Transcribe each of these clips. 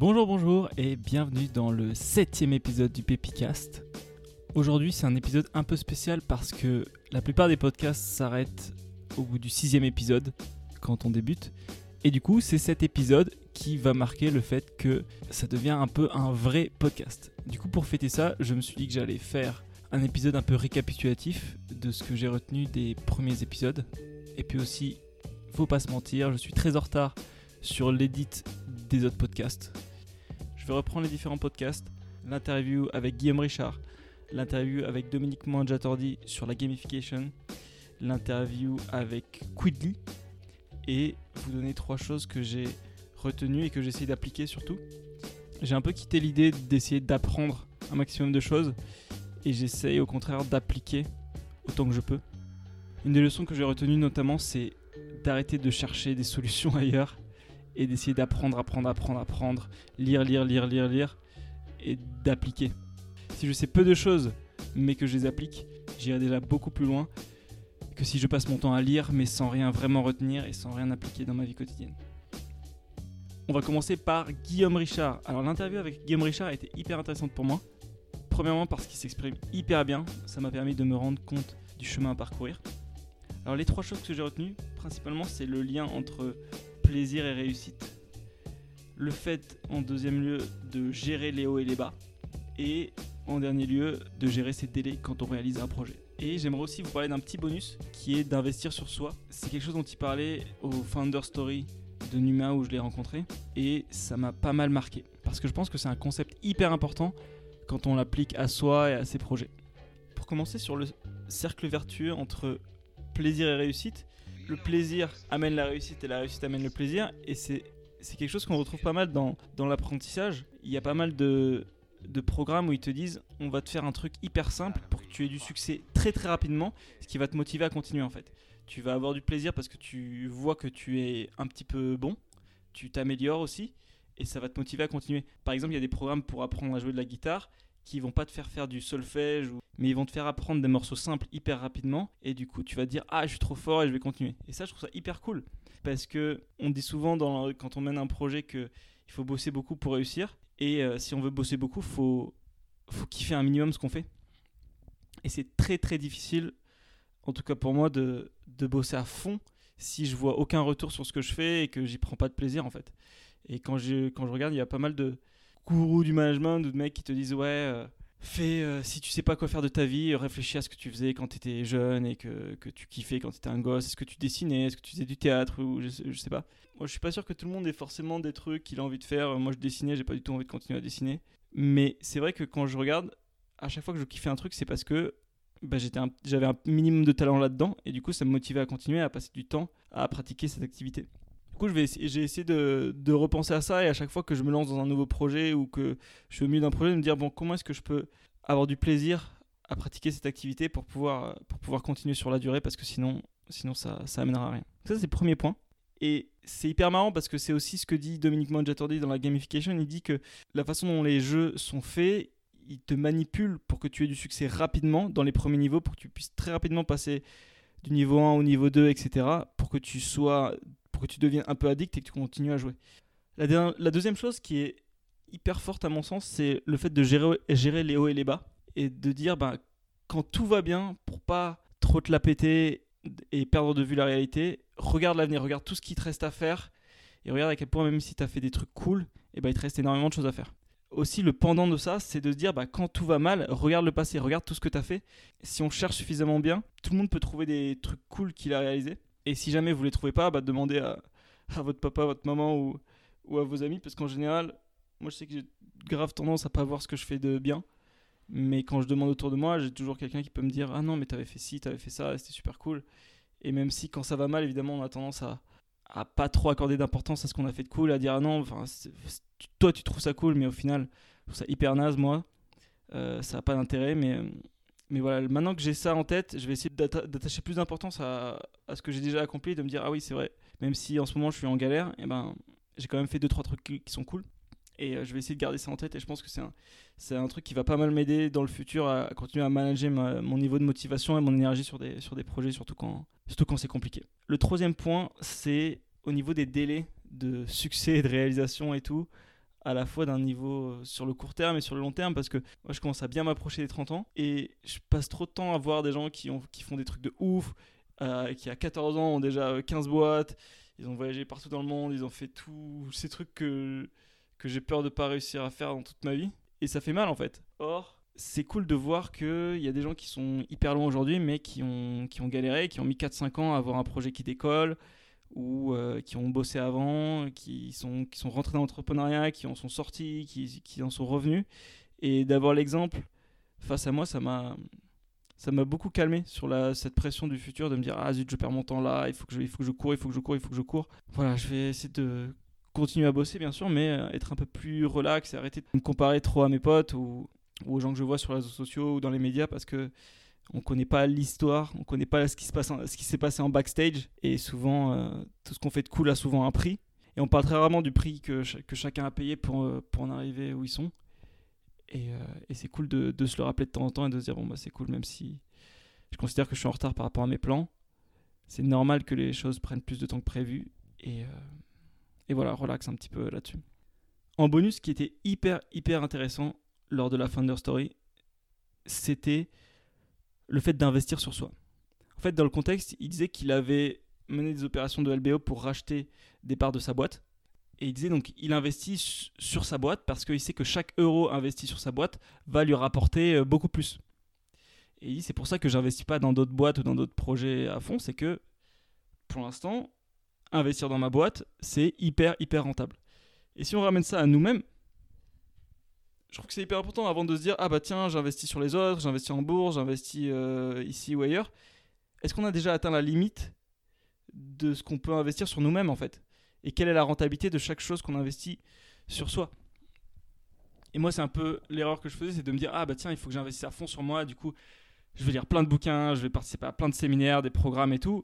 Bonjour, bonjour et bienvenue dans le septième épisode du Pépicast. Aujourd'hui, c'est un épisode un peu spécial parce que la plupart des podcasts s'arrêtent au bout du sixième épisode quand on débute. Et du coup, c'est cet épisode qui va marquer le fait que ça devient un peu un vrai podcast. Du coup, pour fêter ça, je me suis dit que j'allais faire un épisode un peu récapitulatif de ce que j'ai retenu des premiers épisodes. Et puis aussi, faut pas se mentir, je suis très en retard sur l'édit des autres podcasts. Je vais reprendre les différents podcasts, l'interview avec Guillaume Richard, l'interview avec Dominique Mangiatordi sur la gamification, l'interview avec Quidly, et vous donner trois choses que j'ai retenues et que j'essaie d'appliquer surtout. J'ai un peu quitté l'idée d'essayer d'apprendre un maximum de choses, et j'essaye au contraire d'appliquer autant que je peux. Une des leçons que j'ai retenues notamment, c'est d'arrêter de chercher des solutions ailleurs et d'essayer d'apprendre, apprendre, apprendre, apprendre, lire, lire, lire, lire, lire et d'appliquer. Si je sais peu de choses mais que je les applique, j'irai déjà beaucoup plus loin que si je passe mon temps à lire mais sans rien vraiment retenir et sans rien appliquer dans ma vie quotidienne. On va commencer par Guillaume Richard. Alors l'interview avec Guillaume Richard a été hyper intéressante pour moi. Premièrement parce qu'il s'exprime hyper bien, ça m'a permis de me rendre compte du chemin à parcourir. Alors les trois choses que j'ai retenues, principalement, c'est le lien entre plaisir et réussite. Le fait, en deuxième lieu, de gérer les hauts et les bas. Et en dernier lieu, de gérer ses délais quand on réalise un projet. Et j'aimerais aussi vous parler d'un petit bonus qui est d'investir sur soi. C'est quelque chose dont il parlait au Founder Story de Numa où je l'ai rencontré. Et ça m'a pas mal marqué. Parce que je pense que c'est un concept hyper important quand on l'applique à soi et à ses projets. Pour commencer sur le cercle vertueux entre plaisir et réussite, le plaisir amène la réussite et la réussite amène le plaisir. Et c'est, quelque chose qu'on retrouve pas mal dans, dans l'apprentissage. Il y a pas mal de, de programmes où ils te disent on va te faire un truc hyper simple pour que tu aies du succès très très rapidement, ce qui va te motiver à continuer en fait. Tu vas avoir du plaisir parce que tu vois que tu es un petit peu bon, tu t'améliores aussi et ça va te motiver à continuer. Par exemple, il y a des programmes pour apprendre à jouer de la guitare qui vont pas te faire faire du solfège, mais ils vont te faire apprendre des morceaux simples hyper rapidement, et du coup tu vas te dire ah je suis trop fort et je vais continuer. Et ça je trouve ça hyper cool, parce que on dit souvent quand on mène un projet que il faut bosser beaucoup pour réussir, et euh, si on veut bosser beaucoup, faut faut kiffer un minimum ce qu'on fait. Et c'est très très difficile, en tout cas pour moi, de, de bosser à fond si je vois aucun retour sur ce que je fais et que j'y prends pas de plaisir en fait. Et quand je, quand je regarde, il y a pas mal de, gourous du management ou de mecs qui te disent ouais euh, fais euh, si tu sais pas quoi faire de ta vie réfléchis à ce que tu faisais quand tu étais jeune et que, que tu kiffais quand tu étais un gosse. Est-ce que tu dessinais? Est-ce que tu faisais du théâtre ou je, je, sais pas. Moi je suis pas sûr que tout le monde ait forcément des trucs qu'il a envie de faire. Moi je dessinais j'ai pas du tout envie de continuer à dessiner. Mais c'est vrai que quand je regarde à chaque fois que je kiffais un truc c'est parce que bah, j'avais un minimum de talent là-dedans et du coup ça me motivait à continuer à passer du temps à pratiquer cette activité du coup, j'ai essayé de, de, repenser à ça et à chaque fois que je me lance dans un nouveau projet ou que je suis au milieu d'un projet, de me dire bon, comment est-ce que je peux avoir du plaisir à pratiquer cette activité pour pouvoir, pour pouvoir continuer sur la durée parce que sinon, sinon ça, ça amènera à rien. Ça, c'est le premier point. Et c'est hyper marrant parce que c'est aussi ce que dit Dominique Mangiatordi dans la gamification. Il dit que la façon dont les jeux sont faits, ils te manipulent pour que tu aies du succès rapidement dans les premiers niveaux, pour que tu puisses très rapidement passer du niveau 1 au niveau 2, etc. Pour que tu sois que tu deviennes un peu addict et que tu continues à jouer. La, deuxième chose qui est hyper forte à mon sens, c'est le fait de gérer, les hauts et les bas et de dire ben, quand tout va bien, pour pas trop te la péter et perdre de vue la réalité, regarde l'avenir, regarde tout ce qui te reste à faire et regarde à quel point même si tu as fait des trucs cool, et ben, il te reste énormément de choses à faire. Aussi, le pendant de ça, c'est de se dire, bah, quand tout va mal, regarde le passé, regarde tout ce que tu as fait. Si on cherche suffisamment bien, tout le monde peut trouver des trucs cool qu'il a réalisés. Et si jamais vous les trouvez pas, bah, demandez à, à, votre papa, votre maman ou, à vos amis, parce qu'en général, moi je sais que j'ai grave tendance à pas voir ce que je fais de bien. Mais quand je demande autour de moi, j'ai toujours quelqu'un qui peut me dire Ah non, mais t'avais fait ci, t'avais fait ça, c'était super cool. Et même si quand ça va mal, évidemment, on a tendance à, à pas trop accorder d'importance à ce qu'on a fait de cool, à dire Ah non, enfin, toi tu trouves ça cool, mais au final, je trouve ça hyper naze, moi. Euh, ça n'a pas d'intérêt, mais mais voilà, maintenant que j'ai ça en tête, je vais essayer d'attacher plus d'importance à, ce que j'ai déjà accompli, de me dire ah oui c'est vrai, même si en ce moment je suis en galère, et eh ben j'ai quand même fait deux trois trucs qui, sont cool. Et euh, je vais essayer de garder ça en tête et je pense que c'est un, c'est un truc qui va pas mal m'aider dans le futur à, continuer à manager mon niveau de motivation et mon énergie sur des, sur des projets, surtout quand, surtout quand c'est compliqué. Le troisième point, c'est au niveau des délais de succès et de réalisation et tout. À la fois d'un niveau euh, sur le court terme et sur le long terme parce que moi je commence à bien m'approcher des 30 ans et je passe trop de temps à voir des gens qui, ont, qui font des trucs de ouf, euh, qui à 14 ans ont déjà 15 boîtes, ils ont voyagé partout dans le monde, ils ont fait tous ces trucs que, que j'ai peur de pas réussir à faire dans toute ma vie et ça fait mal en fait. Or, c'est cool de voir qu'il y a des gens qui sont hyper loin aujourd'hui mais qui ont, qui ont galéré, qui ont mis 4-5 ans à avoir un projet qui décolle ou euh, qui ont bossé avant, qui sont, qui sont rentrés dans l'entrepreneuriat, qui en sont sortis, qui, qui en sont revenus. Et d'avoir l'exemple face à moi, ça m'a beaucoup calmé sur la, cette pression du futur de me dire ah zut je perds mon temps là il faut que je il faut que je cours il faut que je cours il faut que je cours voilà je vais essayer de continuer à bosser bien sûr mais euh, être un peu plus relax et arrêter de me comparer trop à mes potes ou aux gens que je vois sur les réseaux sociaux ou dans les médias parce que on connaît pas l'histoire, on connaît pas ce qui se passe, ce qui s'est passé en backstage, et souvent euh, tout ce qu'on fait de cool a souvent un prix. Et on parle très rarement du prix que, que chacun a payé pour, euh, pour en arriver où ils sont. Et, euh, et c'est cool de, se le rappeler de temps en temps et de se dire bon bah c'est cool même si je considère que je suis en retard par rapport à mes plans. C'est normal que les choses prennent plus de temps que prévu et, et voilà relax un petit peu là-dessus. En bonus, ce qui était hyper hyper intéressant lors de la Founder Story, c'était le fait d'investir sur soi. En fait, dans le contexte, il disait qu'il avait mené des opérations de LBO pour racheter des parts de sa boîte. Et il disait donc il investit sur sa boîte parce qu'il sait que chaque euro investi sur sa boîte va lui rapporter euh, beaucoup plus. Et il dit c'est pour ça que j'investis pas dans d'autres boîtes ou dans d'autres projets à fond, c'est que pour l'instant, investir dans ma boîte, c'est hyper hyper rentable. Et si on ramène ça à nous-mêmes, je trouve que c'est hyper important avant de se dire ah bah tiens j'investis sur les autres, j'investis en bourse, j'investis euh, ici ou ailleurs. Est-ce qu'on a déjà atteint la limite de ce qu'on peut investir sur nous-mêmes en fait? Et quelle est la rentabilité de chaque chose qu'on investit sur soi? Et moi c'est un peu l'erreur que je faisais, c'est de me dire ah bah tiens il faut que j'investisse à fond sur moi, du coup je vais lire plein de bouquins, je vais participer à plein de séminaires, des programmes et tout.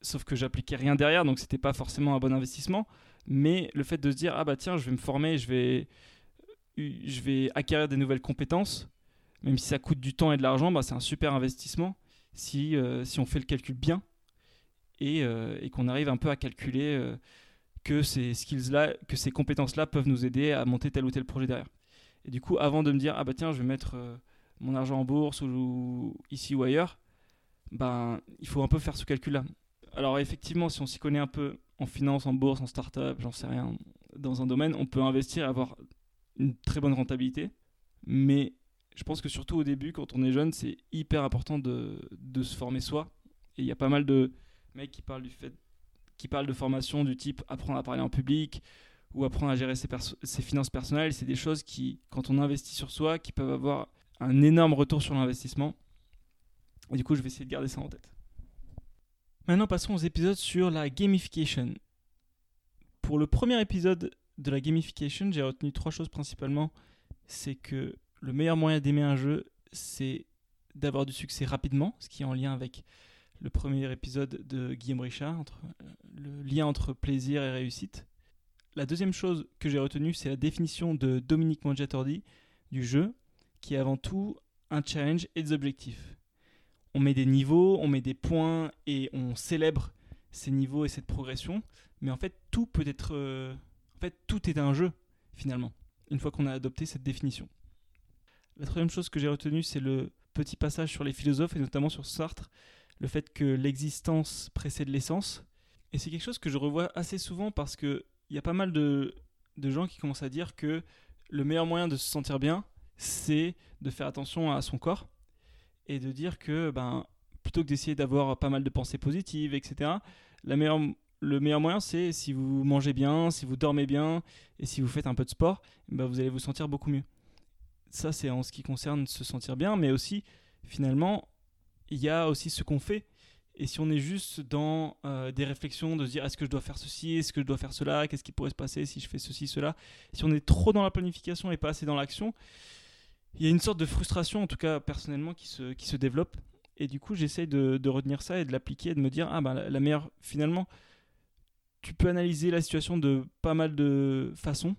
Sauf que j'appliquais rien derrière, donc c'était pas forcément un bon investissement. Mais le fait de se dire ah bah tiens je vais me former, je vais je vais acquérir des nouvelles compétences, même si ça coûte du temps et de l'argent, bah, c'est un super investissement si, euh, si on fait le calcul bien et, euh, et qu'on arrive un peu à calculer euh, que ces skills-là, que ces compétences-là peuvent nous aider à monter tel ou tel projet derrière. Et du coup, avant de me dire, ah bah tiens, je vais mettre mon argent en bourse ou, ici ou ailleurs, ben, il faut un peu faire ce calcul-là. Alors effectivement, si on s'y connaît un peu en finance, en bourse, en start-up, j'en sais rien, dans un domaine, on peut investir et avoir une très bonne rentabilité. Mais je pense que surtout au début, quand on est jeune, c'est hyper important de, se former soi. Et il y a pas mal de mecs qui parlent du fait qui parlent de formation du type apprendre à parler en public ou apprendre à gérer ses, ses finances personnelles. C'est des choses qui, quand on investit sur soi, qui peuvent avoir un énorme retour sur l'investissement. Et du coup, je vais essayer de garder ça en tête. Maintenant, passons aux épisodes sur la gamification. Pour le premier épisode de la gamification, j'ai retenu trois choses principalement. C'est que le meilleur moyen d'aimer un jeu, c'est d'avoir du succès rapidement, ce qui est en lien avec le premier épisode de Guillaume Richard, euh, le lien entre plaisir et réussite. La deuxième chose que j'ai retenue, c'est la définition de Dominique Mangiatordi du jeu, qui est avant tout un challenge et des objectifs. On met des niveaux, on met des points et on célèbre ces niveaux et cette progression, mais en fait tout peut être euh, fait, tout est un jeu, finalement, une fois qu'on a adopté cette définition. La troisième chose que j'ai retenue, c'est le petit passage sur les philosophes, et notamment sur Sartre, le fait que l'existence précède l'essence. Et c'est quelque chose que je revois assez souvent parce qu'il y a pas mal de, de gens qui commencent à dire que le meilleur moyen de se sentir bien, c'est de faire attention à son corps et de dire que ben, plutôt que d'essayer d'avoir pas mal de pensées positives, etc., la meilleure le meilleur moyen, c'est si vous mangez bien, si vous dormez bien et si vous faites un peu de sport, bah vous allez vous sentir beaucoup mieux. Ça, c'est en ce qui concerne se sentir bien, mais aussi, finalement, il y a aussi ce qu'on fait. Et si on est juste dans euh, des réflexions de se dire est-ce que je dois faire ceci, est-ce que je dois faire cela, qu'est-ce qui pourrait se passer si je fais ceci, cela, si on est trop dans la planification et pas assez dans l'action, il y a une sorte de frustration, en tout cas personnellement, qui se, qui se développe. Et du coup, j'essaye de, de, retenir ça et de l'appliquer et de me dire ah ben la meilleure, finalement, tu peux analyser la situation de pas mal de façons,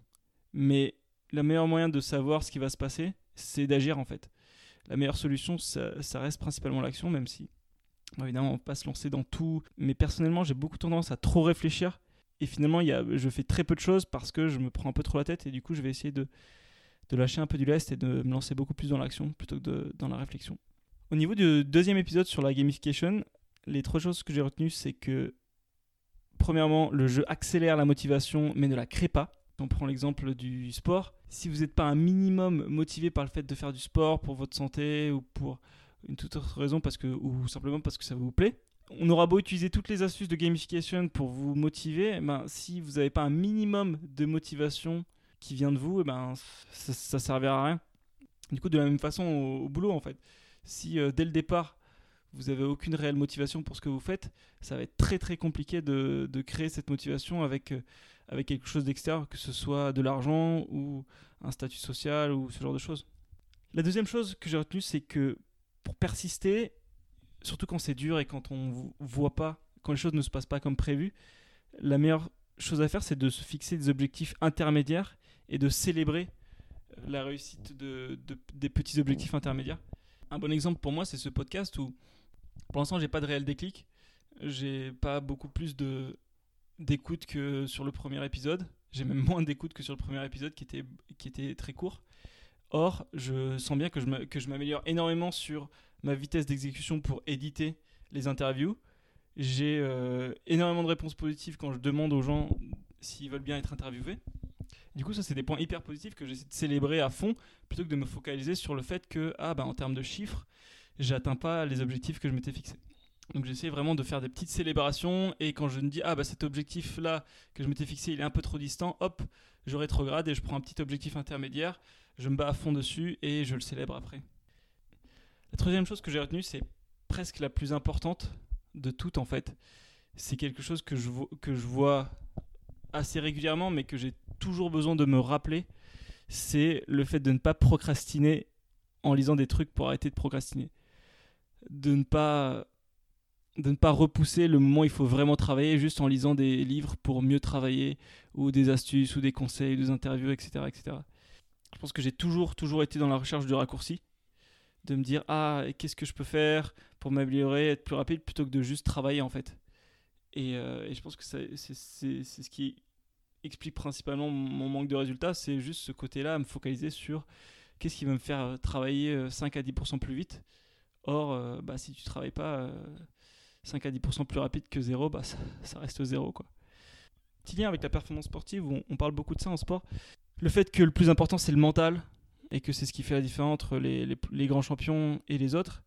mais le meilleur moyen de savoir ce qui va se passer, c'est d'agir en fait. La meilleure solution, ça, reste principalement l'action, même si, évidemment, on ne va pas se lancer dans tout. Mais personnellement, j'ai beaucoup tendance à trop réfléchir Et finalement, y a, je fais très peu de choses parce que je me prends un peu trop la tête et du coup, je vais essayer de, lâcher un peu du lest et de me lancer beaucoup plus dans l'action plutôt que dans la réflexion. Au niveau du deuxième épisode sur la gamification, les trois choses que j'ai retenues, c'est que premièrement, le jeu accélère la motivation mais ne la crée pas. On prend l'exemple du sport. Si vous n'êtes pas un minimum motivé par le fait de faire du sport pour votre santé ou pour une toute autre raison parce que, ou simplement parce que ça vous plaît, on aura beau utiliser toutes les astuces de gamification pour vous motiver, eh ben, si vous n'avez pas un minimum de motivation qui vient de vous, eh ben, ça ne servira à rien. Du coup, de la même façon au, boulot, en fait. Si euh, dès le départ, vous n'avez aucune réelle motivation pour ce que vous faites, ça va être très très compliqué de, de créer cette motivation avec, euh, avec quelque chose d'extérieur, que ce soit de l'argent ou un statut social ou ce genre de choses. La deuxième chose que j'ai retenue, c'est que pour persister, surtout quand c'est dur et quand on voit pas, quand les choses ne se passent pas comme prévu, la meilleure chose à faire, c'est de se fixer des objectifs intermédiaires et de célébrer euh, la réussite de, des petits objectifs intermédiaires. Un bon exemple pour moi, c'est ce podcast où, pour l'instant, j'ai pas de réel déclic. J'ai pas beaucoup plus de d'écoute que sur le premier épisode. J'ai même moins d'écoute que sur le premier épisode qui était, qui était très court. Or, je sens bien que je m'améliore énormément sur ma vitesse d'exécution pour éditer les interviews. J'ai euh, énormément de réponses positives quand je demande aux gens s'ils veulent bien être interviewés. Du coup, ça, c'est des points hyper positifs que j'essaie de célébrer à fond plutôt que de me focaliser sur le fait que, ah, bah, en termes de chiffres, j'atteins pas les objectifs que je m'étais fixés. Donc, j'essaie vraiment de faire des petites célébrations et quand je me dis, ah, bah, cet objectif-là que je m'étais fixé, il est un peu trop distant, hop, je rétrograde et je prends un petit objectif intermédiaire, je me bats à fond dessus et je le célèbre après. La troisième chose que j'ai retenue, c'est presque la plus importante de toutes en fait. C'est quelque chose que je, que je vois assez régulièrement, mais que j'ai toujours besoin de me rappeler. C'est le fait de ne pas procrastiner en lisant des trucs pour arrêter de procrastiner. De ne pas de ne pas repousser le moment où il faut vraiment travailler juste en lisant des livres pour mieux travailler ou des astuces ou des conseils, des interviews, etc. etc. Je pense que j'ai toujours, toujours été dans la recherche du raccourci de me dire ah qu'est-ce que je peux faire pour m'améliorer, être plus rapide plutôt que de juste travailler en fait. Et, euh, je pense que c'est ce qui explique principalement mon manque de résultats, c'est juste ce côté-là, me focaliser sur qu'est-ce qui va me faire travailler 5 euh, à 10% plus vite. Or, euh, bah, si tu travailles pas 5 à 10% plus rapide que 0, bah, ça, reste 0. Quoi. Petit lien avec la performance sportive, on, on parle beaucoup de ça en sport. Le fait que le plus important c'est le mental, et que c'est ce qui fait la différence entre les, les, grands champions et les autres.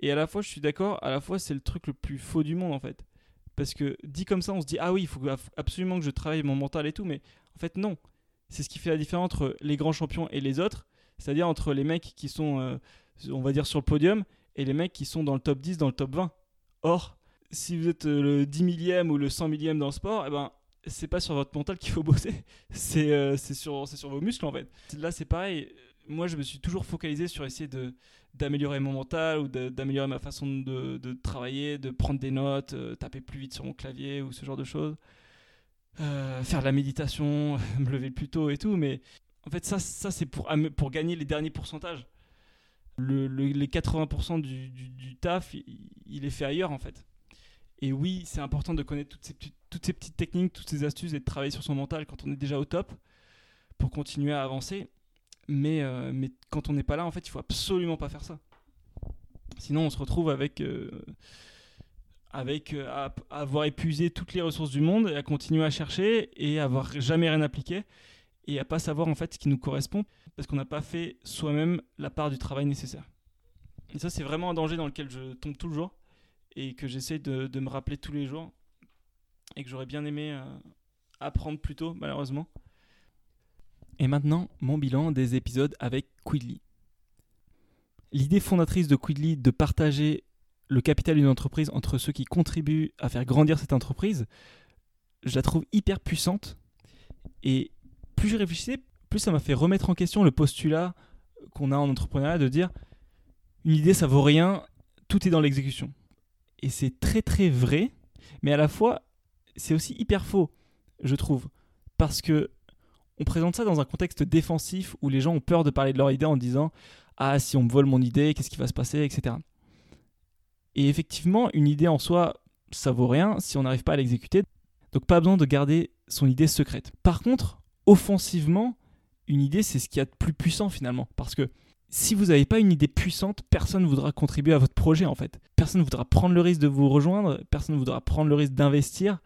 Et à la fois, je suis d'accord, à la fois, c'est le truc le plus faux du monde en fait. Parce que dit comme ça, on se dit, ah oui, il faut absolument que je travaille mon mental et tout, mais en fait, non. C'est ce qui fait la différence entre les grands champions et les autres, c'est-à-dire entre les mecs qui sont, euh, on va dire, sur le podium et les mecs qui sont dans le top 10, dans le top 20. Or, si vous êtes euh, le 10 millième ou le 100 millième dans le sport, eh ben, c'est pas sur votre mental qu'il faut bosser, c'est euh, sur, sur vos muscles en fait. Là, c'est pareil moi, je me suis toujours focalisé sur essayer d'améliorer mon mental ou d'améliorer ma façon de, de, travailler, de prendre des notes, euh, taper plus vite sur mon clavier ou ce genre de choses. Faire de la méditation, me lever plus tôt et tout. Mais en fait, ça, ça c'est pour, pour gagner les derniers pourcentages. Le, les 80% du, taf, il, est fait ailleurs en fait. Et oui, c'est important de connaître toutes ces, petites techniques, toutes ces astuces et de travailler sur son mental quand on est déjà au top pour continuer à avancer. Mais, euh, quand on n'est pas là, en fait, il faut absolument pas faire ça. Sinon, on se retrouve avec, euh, avec euh, avoir épuisé toutes les ressources du monde et à continuer à chercher et à avoir jamais rien appliqué et à pas savoir en fait ce qui nous correspond parce qu'on n'a pas fait soi-même la part du travail nécessaire. Et ça, c'est vraiment un danger dans lequel je tombe toujours et que j'essaie de, me rappeler tous les jours et que j'aurais bien aimé apprendre plus tôt, malheureusement. Et maintenant, mon bilan des épisodes avec Quidly. L'idée fondatrice de Quidly de partager le capital d'une entreprise entre ceux qui contribuent à faire grandir cette entreprise, je la trouve hyper puissante. Et plus je réfléchissais, plus ça m'a fait remettre en question le postulat qu'on a en entrepreneuriat de dire une idée ça vaut rien, tout est dans l'exécution. Et c'est très très vrai, mais à la fois c'est aussi hyper faux, je trouve. Parce que on présente ça dans un contexte défensif où les gens ont peur de parler de leur idée en disant Ah, si on me vole mon idée, qu'est-ce qui va se passer, etc. Et effectivement, une idée en soi, ça vaut rien si on n'arrive pas à l'exécuter. Donc pas besoin de garder son idée secrète. Par contre, offensivement, une idée, c'est ce qu'il y a de plus puissant finalement. Parce que si vous n'avez pas une idée puissante, personne ne voudra contribuer à votre projet en fait. Personne ne voudra prendre le risque de vous rejoindre, personne ne voudra prendre le risque d'investir.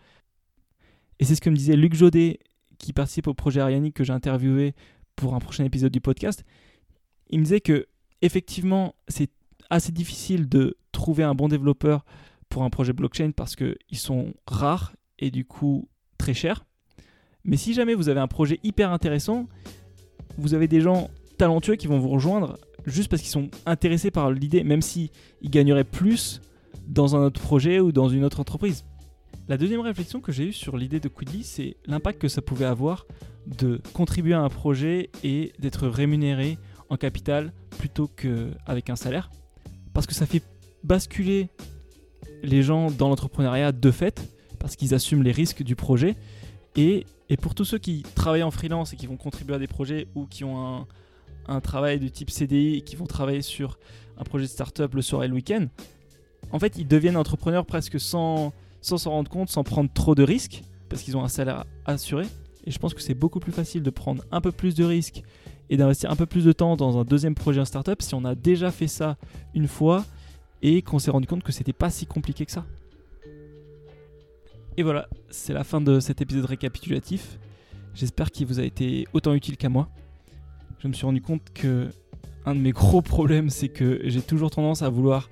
Et c'est ce que me disait Luc Jodet, qui participe au projet Arianic que j'ai interviewé pour un prochain épisode du podcast. Il me disait que effectivement, c'est assez difficile de trouver un bon développeur pour un projet blockchain parce qu'ils sont rares et du coup très chers. Mais si jamais vous avez un projet hyper intéressant, vous avez des gens talentueux qui vont vous rejoindre juste parce qu'ils sont intéressés par l'idée, même s'ils gagneraient plus dans un autre projet ou dans une autre entreprise. La deuxième réflexion que j'ai eue sur l'idée de Quiddly, c'est l'impact que ça pouvait avoir de contribuer à un projet et d'être rémunéré en capital plutôt qu'avec un salaire. Parce que ça fait basculer les gens dans l'entrepreneuriat de fait, parce qu'ils assument les risques du projet. Et, pour tous ceux qui travaillent en freelance et qui vont contribuer à des projets ou qui ont un, travail de type CDI et qui vont travailler sur un projet de start-up le soir et le week-end, en fait, ils deviennent entrepreneurs presque sans s'en rendre compte, sans prendre trop de risques, parce qu'ils ont un salaire assuré. Et je pense que c'est beaucoup plus facile de prendre un peu plus de risques et d'investir un peu plus de temps dans un deuxième projet, un startup, si on a déjà fait ça une fois et qu'on s'est rendu compte que c'était pas si compliqué que ça. Et voilà, c'est la fin de cet épisode récapitulatif. J'espère qu'il vous a été autant utile qu'à moi je me suis rendu compte que un de mes gros problèmes, c'est que j'ai toujours tendance à vouloir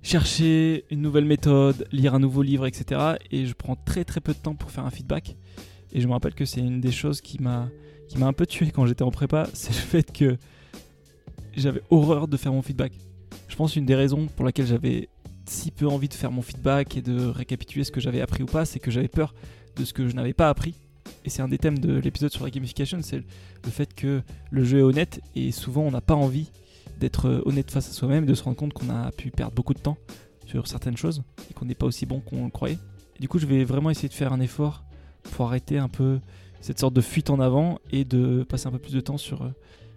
chercher une nouvelle méthode, lire un nouveau livre, etc. Et je prends très très peu de temps pour faire un feedback. Et je me rappelle que c'est une des choses qui m'a qui m'a un peu tué quand j'étais en prépa, c'est le fait que j'avais horreur de faire mon feedback. Je pense une des raisons pour laquelle j'avais si peu envie de faire mon feedback et de récapituler ce que j'avais appris ou pas, c'est que j'avais peur de ce que je n'avais pas appris et c'est un des thèmes de l'épisode sur la gamification, c'est le fait que le jeu est honnête et souvent on n'a pas envie d'être euh, honnête face à soi-même et de se rendre compte qu'on a pu perdre beaucoup de temps sur certaines choses et qu'on n'est pas aussi bon qu'on le croyait. Du coup, je vais vraiment essayer de faire un effort pour arrêter un peu cette sorte de fuite en avant et de passer un peu plus de temps sur euh,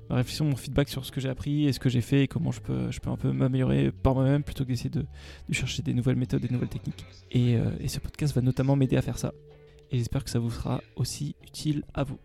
ma réflexion, mon feedback sur ce que j'ai appris et ce que j'ai fait et comment je peux, je peux un peu m'améliorer par moi-même plutôt que d'essayer de, chercher des nouvelles méthodes, des nouvelles techniques. Euh, et ce podcast va notamment m'aider à faire ça et j'espère que ça vous sera aussi utile à vous.